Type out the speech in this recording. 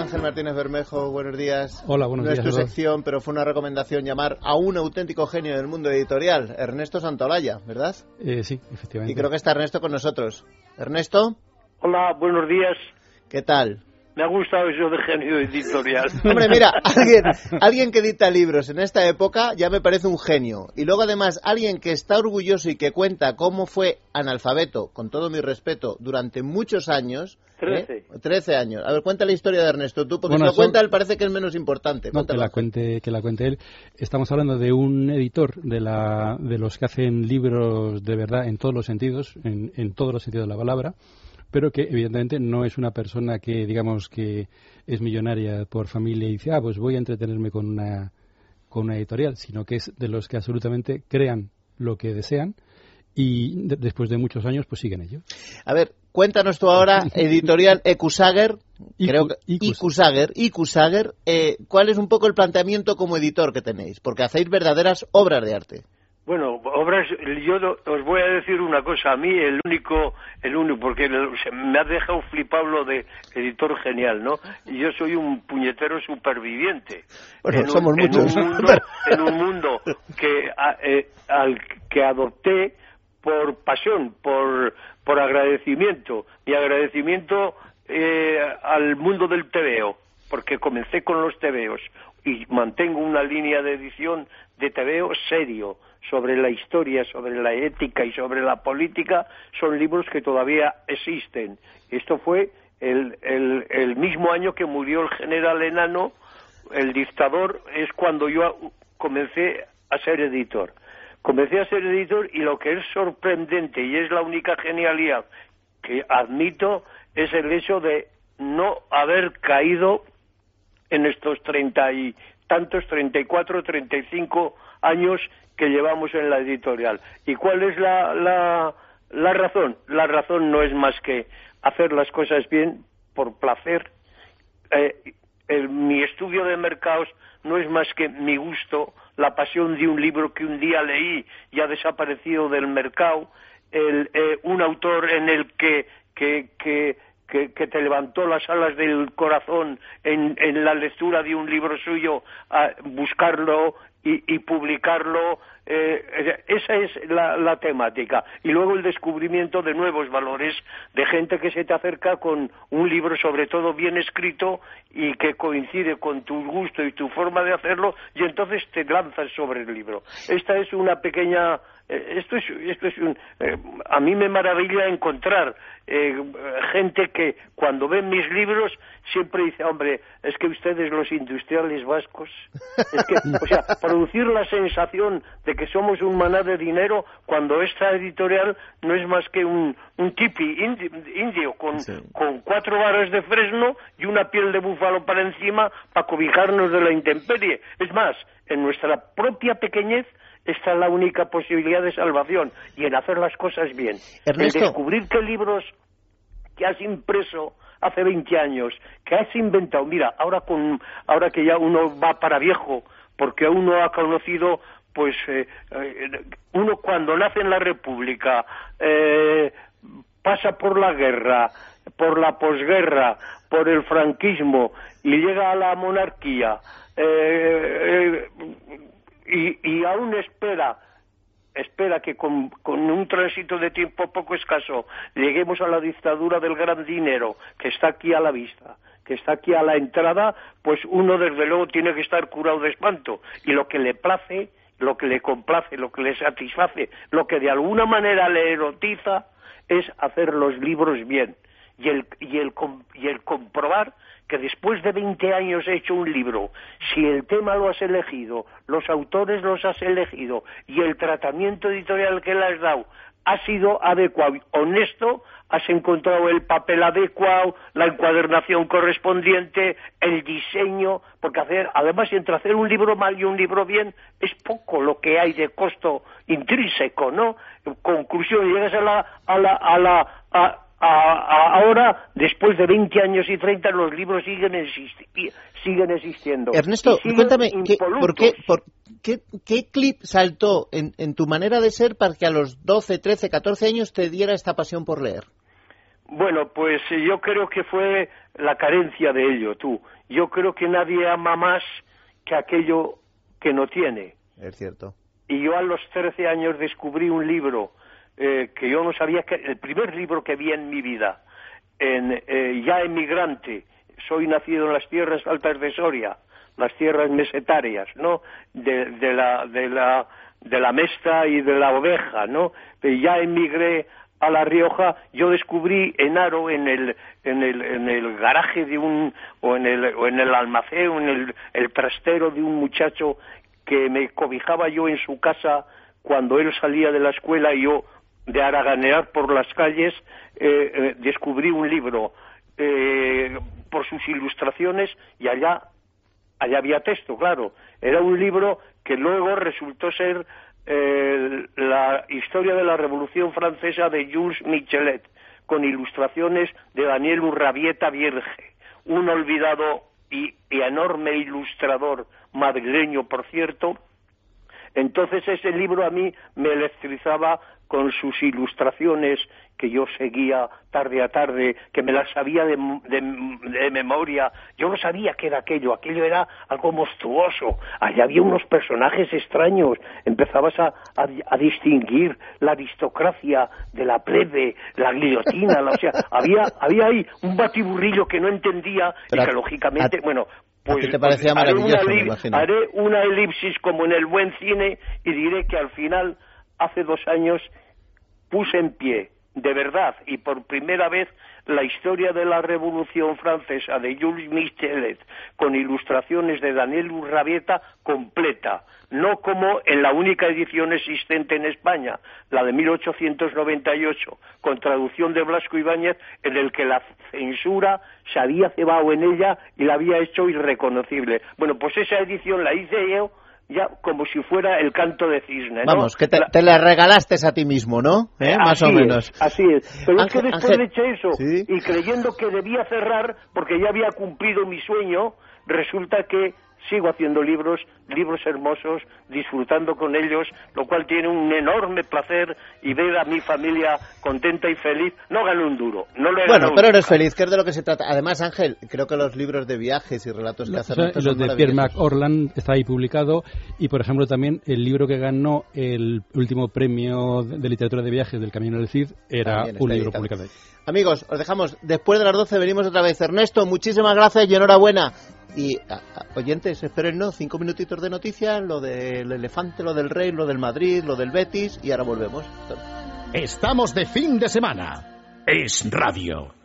Ángel Martínez Bermejo, buenos días. Hola, buenos días. No es tu sección, pero fue una recomendación llamar a un auténtico genio del mundo editorial, Ernesto Santolaya, ¿verdad? Eh, sí, efectivamente. Y creo que está Ernesto con nosotros. Ernesto. Hola, buenos días. ¿Qué tal? Me ha gustado eso de genio editorial. Hombre, mira, alguien, alguien que edita libros en esta época ya me parece un genio. Y luego además alguien que está orgulloso y que cuenta cómo fue analfabeto, con todo mi respeto, durante muchos años. Trece. ¿eh? Trece años. A ver, cuenta la historia de Ernesto tú, porque Bueno, si lo cuenta él parece que es menos importante. No, que la cuente, que la cuente él. Estamos hablando de un editor de, la, de los que hacen libros de verdad en todos los sentidos, en, en todos los sentidos de la palabra, pero que evidentemente no es una persona que, digamos, que es millonaria por familia y dice, ah, pues voy a entretenerme con una, con una editorial, sino que es de los que absolutamente crean lo que desean y de- después de muchos años pues siguen ello. A ver, cuéntanos tú ahora, editorial Ecusager, creo que Icus- Icusager, Icusager, eh, ¿cuál es un poco el planteamiento como editor que tenéis? Porque hacéis verdaderas obras de arte. Bueno, obras, yo os voy a decir una cosa, a mí el único, el único, porque me ha dejado flipado lo de editor genial, ¿no? Y yo soy un puñetero superviviente. Bueno, en un, somos en muchos. un mundo, en un mundo que, a- eh, al que adopté por pasión, por, por agradecimiento. Mi agradecimiento eh, al mundo del TVO, porque comencé con los TVOs y mantengo una línea de edición de TVO serio sobre la historia, sobre la ética y sobre la política, son libros que todavía existen. Esto fue el, mismo año que murió el general enano, el dictador, es cuando yo comencé a ser editor. Comencé a ser editor y lo que es sorprendente y es la única genialidad que admito es el hecho de no haber caído en estos treinta y tantos, treinta y cuatro, treinta y cinco años que llevamos en la editorial. ¿Y cuál es la, la, la razón? La razón no es más que hacer las cosas bien por placer. Eh, el- mi estudio de mercados no es más que mi gusto, la pasión de un libro que un día leí y ha desaparecido del mercado, el, eh, un autor en el que, que, que, que, que te levantó las alas del corazón en, en la lectura de un libro suyo, a buscarlo y, y publicarlo. eh, esa es la, la temática. Y luego el descubrimiento de nuevos valores, de gente que se te acerca con un libro sobre todo bien escrito y que coincide con tu gusto y tu forma de hacerlo y entonces te lanzas sobre el libro. Esta es una pequeña esto es, esto es un, eh, a mí me maravilla encontrar eh, gente que cuando ven mis libros siempre dice, hombre, es que ustedes los industriales vascos, es que, o sea, producir la sensación de que somos un maná de dinero cuando esta editorial no es más que un, un tipi indi- indio con, Sí. con cuatro varas de fresno y una piel de búfalo para encima para cobijarnos de la intemperie. Es más, en nuestra propia pequeñez está la única posibilidad de salvación y en hacer las cosas bien. Ernesto. El descubrir qué libros que has impreso hace 20 años, que has inventado, mira, ahora con ahora que ya uno va para viejo, porque uno ha conocido pues eh, eh, uno cuando nace en la República eh, pasa por la guerra, por la posguerra, por el franquismo y llega a la monarquía eh, eh, y, y aún espera espera que con, un tránsito de tiempo poco escaso lleguemos a la dictadura del gran dinero que está aquí a la vista, que está aquí a la entrada, pues uno desde luego tiene que estar curado de espanto. Y lo que le place, lo que le complace, lo que le satisface, lo que de alguna manera le erotiza es hacer los libros bien y el, y el, y el comprobar que después de 20 años he hecho un libro, si el tema lo has elegido, los autores los has elegido y el tratamiento editorial que le has dado ha sido adecuado, honesto, has encontrado el papel adecuado, la encuadernación correspondiente, el diseño, porque hacer, además entre hacer un libro mal y un libro bien es poco lo que hay de costo intrínseco, ¿no? Conclusión, llegas a la, a la, a la, a- a- a- ahora, después de 20 años y 30, los libros siguen, existi- siguen existiendo. Ernesto, siguen cuéntame, ¿qué. ¿por qué, por qué, qué clip saltó en, en tu manera de ser para que a los 12, 13, 14 años te diera esta pasión por leer? Bueno, pues yo creo que fue la carencia de ello, tú. Yo creo que nadie ama más que aquello que no tiene. Es cierto. Y yo a los 13 años descubrí un libro eh, que yo no sabía que el primer libro que vi en mi vida, en, eh, ya emigrante, soy nacido en las tierras altas de Soria, las tierras mesetarias, ¿no? De, la de la de la mesta y de la oveja, ¿no? ya emigré a La Rioja, yo descubrí en Aro, en el, en el, en el garaje de un, o en el, o en el almacén, en el, el trastero de un muchacho que me cobijaba yo en su casa cuando él salía de la escuela y yo de araganear por las calles, eh, eh, descubrí un libro eh, por sus ilustraciones y allá, allá había texto, claro. Era un libro que luego resultó ser la historia de la Revolución Francesa de Jules Michelet, con ilustraciones de Daniel Urrabieta Vierge, un olvidado y, enorme ilustrador madrileño, por cierto. Entonces ese libro a mí me electrizaba con sus ilustraciones que yo seguía tarde a tarde, que me las sabía de, memoria. Yo no sabía qué era aquello, aquello era algo monstruoso. Allá había unos personajes extraños. Empezabas a, a, distinguir la aristocracia de la plebe, la guillotina, o sea, había, había ahí un batiburrillo que no entendía y que lógicamente, bueno, pues, te parecía maravilloso, haré una elipsis como en el buen cine y diré que al final hace dos años puse en pie, de verdad, y por primera vez, la historia de la Revolución Francesa de Jules Michelet, con ilustraciones de Daniel Urrabieta completa, no como en la única edición existente en España, la de 1898, con traducción de Blasco Ibáñez, en el que la censura se había cebado en ella y la había hecho irreconocible. Bueno, pues esa edición la hice yo ya como si fuera el canto de cisne. ¿no? Vamos, que te, la... regalaste a ti mismo, ¿no? ¿Eh? Más o menos. así es. Pero es que después de hecho eso, y creyendo que debía cerrar porque ya había cumplido mi sueño, resulta que sigo haciendo libros, libros hermosos, disfrutando con ellos, lo cual tiene un enorme placer y ver a mi familia contenta y feliz. No gano un duro, no lo he Bueno, pero eres feliz, que es de lo que se trata. Además, Ángel, creo que los libros de viajes y relatos que hacen... Los de Pierre Orland está ahí publicado y, por ejemplo, también el libro que ganó el último premio de literatura de viajes del Camino del Cid era un libro publicado ahí. Amigos, os dejamos. Después de las 12 venimos otra vez. Ernesto, muchísimas gracias y enhorabuena. Y oyentes, espérennos cinco minutitos de noticias, lo del elefante, lo del rey, lo del Madrid, lo del Betis y ahora volvemos. Estamos de fin de semana. Es radio.